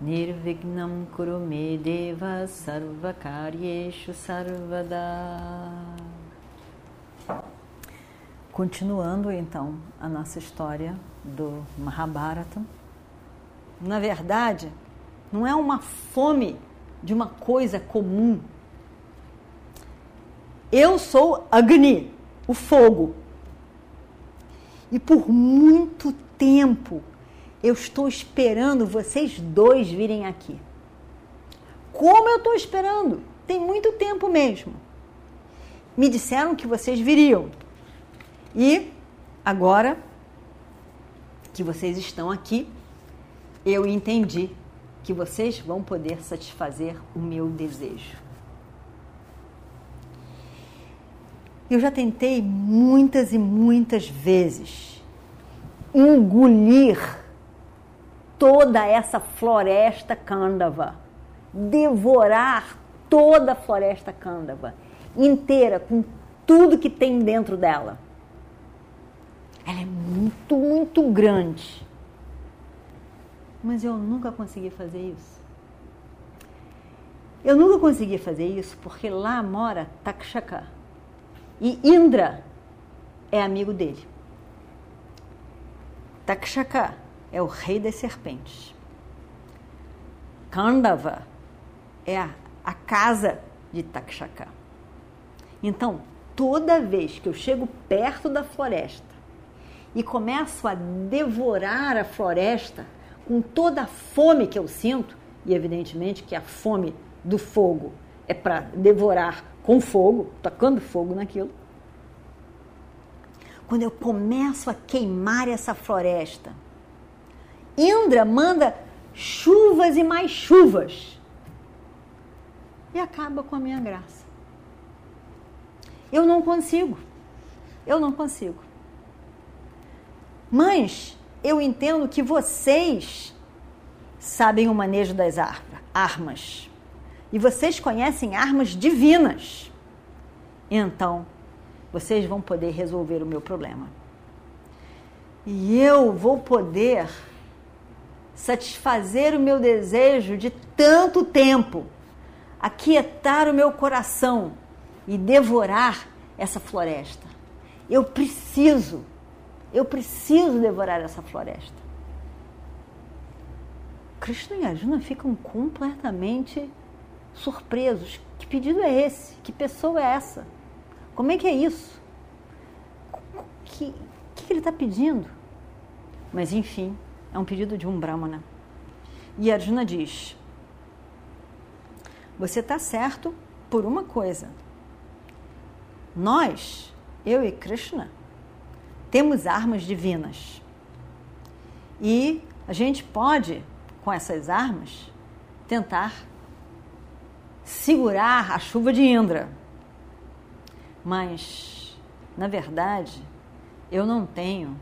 Nirvignam Kurume Deva Sarvakaryeshu Sarvada Continuando então a nossa história do Mahabharata. Na verdade, não é uma fome de uma coisa comum. Eu sou Agni, o fogo. E por muito tempo eu estou esperando vocês dois virem aqui. Como eu estou esperando? Tem muito tempo mesmo. Me disseram que vocês viriam. E agora que vocês estão aqui, eu entendi que vocês vão poder satisfazer o meu desejo. Eu já tentei muitas e muitas vezes engolir toda essa floresta cândava, devorar toda a floresta cândava inteira, com tudo que tem dentro dela. Ela é muito, muito grande. Mas eu nunca consegui fazer isso. Eu nunca consegui fazer isso porque lá mora Takshaka. E Indra é amigo dele. Takshaka é o rei das serpentes. Kandava é a, a casa de Takshaka. Então, toda vez que eu chego perto da floresta e começo a devorar a floresta com toda a fome que eu sinto, e evidentemente que a fome do fogo é para devorar com fogo, tocando fogo naquilo. Quando eu começo a queimar essa floresta, Indra manda chuvas e mais chuvas e acaba com a minha graça. Eu não consigo. Eu não consigo. Mas eu entendo que vocês sabem o manejo das armas. E vocês conhecem armas divinas. Então, vocês vão poder resolver o meu problema. E eu vou poder satisfazer o meu desejo de tanto tempo, aquietar o meu coração e devorar essa floresta. Eu preciso, eu preciso devorar essa floresta. Krishna e Arjuna ficam completamente surpresos. Que pedido é esse? Que pessoa é essa? Como é que é isso? O que, que ele está pedindo? Mas enfim, é um pedido de um Brahmana. E Arjuna diz: Você está certo por uma coisa. Nós, eu e Krishna, temos armas divinas. E a gente pode, com essas armas, tentar segurar a chuva de Indra. Mas, na verdade, eu não tenho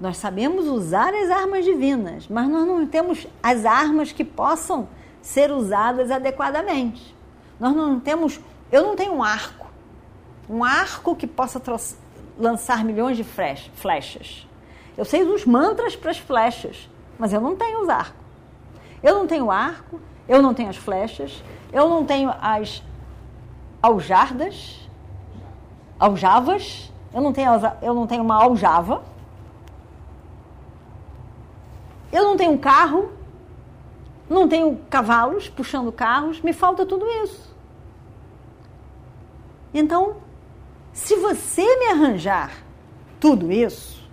nós sabemos usar as armas divinas, mas nós não temos as armas que possam ser usadas adequadamente. Nós não temos, eu não tenho um arco, um arco que possa lançar milhões de flechas. Eu sei os mantras para as flechas, mas eu não tenho os arcos. Eu não tenho arco, eu não tenho as flechas, eu não tenho as aljardas, aljavas, eu não tenho, eu não tenho uma aljava, Eu não tenho carro, não tenho cavalos puxando carros, me falta tudo isso. Então, se você me arranjar tudo isso,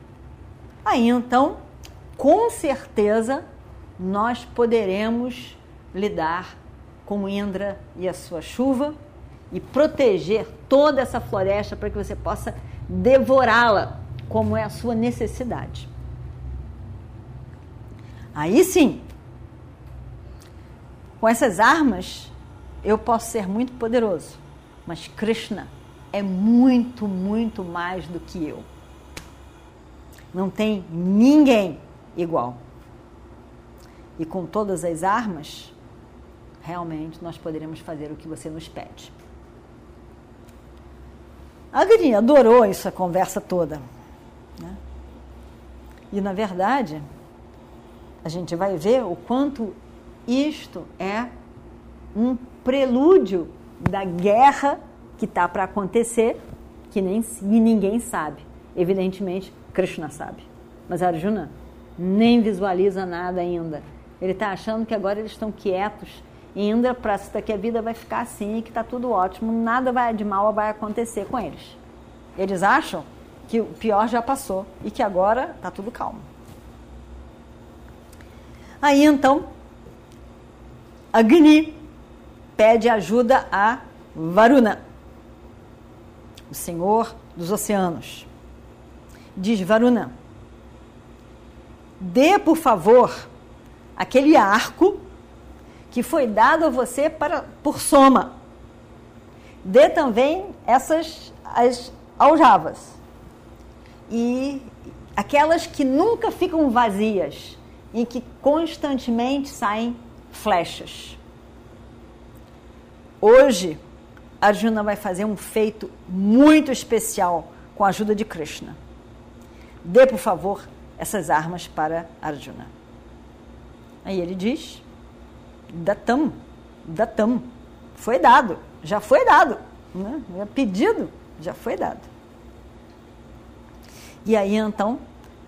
aí então, com certeza, nós poderemos lidar com Indra e a sua chuva e proteger toda essa floresta para que você possa devorá-la, como é a sua necessidade. Aí sim, Com essas armas, eu posso ser muito poderoso, mas Krishna é muito, muito mais do que eu. Não tem ninguém igual. E com todas as armas, realmente nós poderemos fazer o que você nos pede. A Agni adorou essa conversa toda. Né? E, na verdade, a gente vai ver o quanto isto é um prelúdio da guerra que está para acontecer, que nem ninguém sabe. Evidentemente, Krishna sabe. Mas Arjuna nem visualiza nada ainda. Ele está achando que agora eles estão quietos Indra presta que a vida vai ficar assim e que está tudo ótimo, nada vai, de mal vai acontecer com eles. Eles acham que o pior já passou e que agora está tudo calmo. Aí então, Agni pede ajuda a Varuna, o senhor dos oceanos. Diz Varuna: dê por favor aquele arco que foi dado a você para, por soma. Dê também essas as aljavas. E aquelas que nunca ficam vazias, em que constantemente saem flechas. Hoje, Arjuna vai fazer um feito muito especial com a ajuda de Krishna. Dê, por favor, essas armas para Arjuna. Aí ele diz: Datam, datam. Foi dado, já foi dado. Né? É pedido, já foi dado. E aí então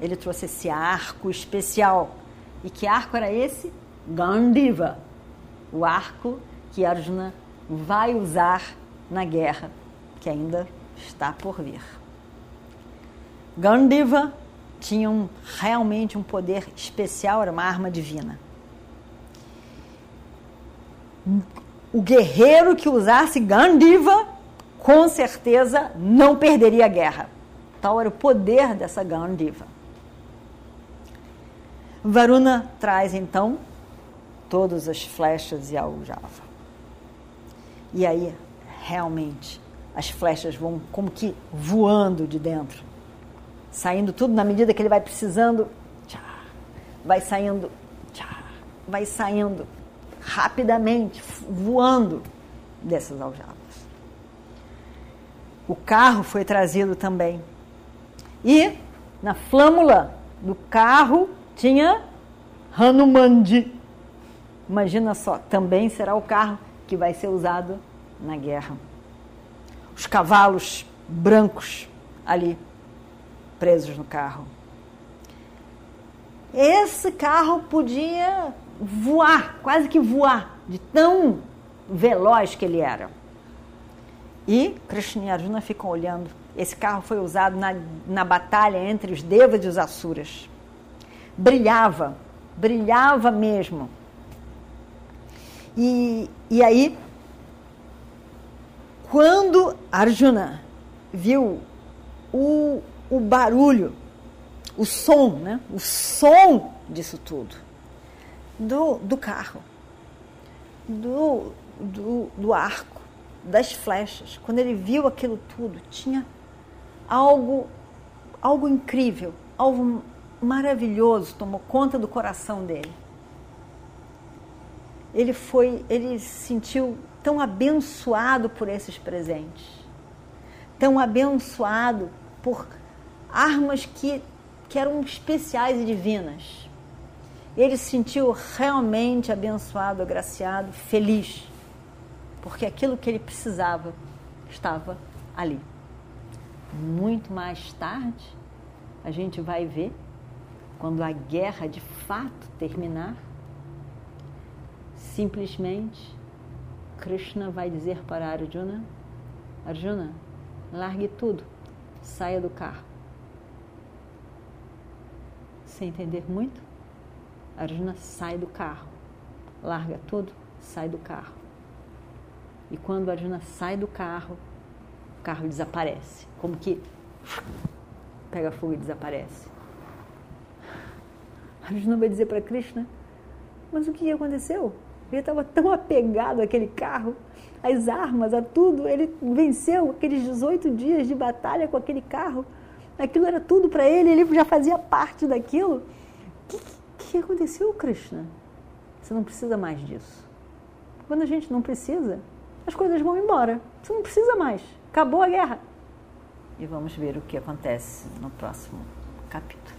ele trouxe esse arco especial. E que arco era esse? Gandiva, o arco que Arjuna vai usar na guerra que ainda está por vir. Gandiva tinha um, realmente um poder especial, era uma arma divina o guerreiro que usasse Gandiva com certeza não perderia a guerra. Tal era o poder dessa Gandiva. Varuna traz então todas as flechas e a aljava. E aí, realmente, as flechas vão como que voando de dentro, saindo tudo na medida que ele vai precisando, tchá, vai saindo, tchá, vai saindo rapidamente, voando dessas aljavas. O carro foi trazido também. E na flâmula do carro tinha Hanumandi. Imagina só, também será o carro que vai ser usado na guerra. Os cavalos brancos ali presos no carro. Esse carro podia voar, quase que voar, de tão veloz que ele era. E Krishna e Arjuna ficam olhando. Esse carro foi usado na, na batalha entre os Devas e os Asuras. Brilhava, brilhava mesmo. E, e aí, quando Arjuna viu o, o barulho, o som, né? o som disso tudo, do, do carro, do, do, do arco, das flechas. Quando ele viu aquilo tudo, tinha algo, algo incrível, algo maravilhoso tomou conta do coração dele. Ele foi, ele se sentiu tão abençoado por esses presentes, tão abençoado por armas que, que eram especiais e divinas ele se sentiu realmente abençoado, agraciado, feliz, porque aquilo que ele precisava estava ali. Muito mais tarde, a gente vai ver, quando a guerra de fato terminar, simplesmente Krishna vai dizer para Arjuna: Arjuna, largue tudo, saia do carro. Sem entender muito? Arjuna sai do carro, larga tudo, sai do carro. E quando Arjuna sai do carro, o carro desaparece, como que pega fogo e desaparece. Arjuna vai dizer para Krishna: Mas o que aconteceu? Ele estava tão apegado àquele carro, às armas, a tudo. Ele venceu aqueles 18 dias de batalha com aquele carro. Aquilo era tudo para ele, ele já fazia parte daquilo. O que, que aconteceu, Krishna? Você não precisa mais disso. Quando a gente não precisa, as coisas vão embora. Você não precisa mais. Acabou a guerra. E vamos ver o que acontece no próximo capítulo.